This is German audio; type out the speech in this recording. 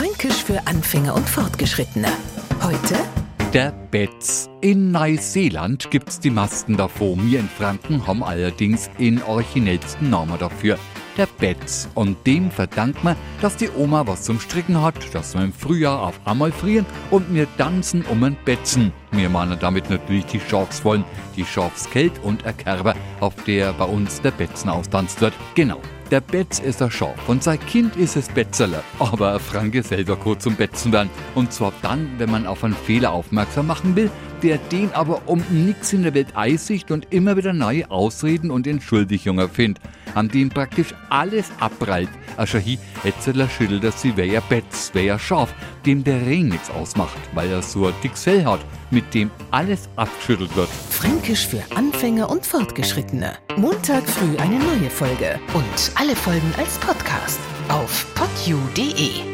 Fränkisch für Anfänger und Fortgeschrittene. Heute der Betz. In Neuseeland gibt's die Masten davor. Wir in Franken haben allerdings den originellsten Namen dafür. Der Betz. Und dem verdankt man, dass die Oma was zum Stricken hat, dass wir im Frühjahr auf einmal frieren und wir tanzen um ein Betzen. Wir meinen damit natürlich die Schafswollen, die Schafskelt und Erkerber, auf der bei uns der Betzen austanzt wird. Genau. Der Betz ist ein Schaf und sein Kind ist es Betzerle. Aber Franke selber kurz zum Betzen werden. Und zwar dann, wenn man auf einen Fehler aufmerksam machen will, der den aber um nichts in der Welt eisicht und immer wieder neue Ausreden und Entschuldigungen findet, an dem praktisch alles abprallt. Aschahi, Etzeler schüttelt dass sie wer Betz, wer ja Schaf, dem der Regen nichts ausmacht, weil er so ein dickes Fell hat, mit dem alles abgeschüttelt wird. Fränkisch für Anfänger und Fortgeschrittene. Montag früh eine neue Folge und alle Folgen als Podcast auf podu.de.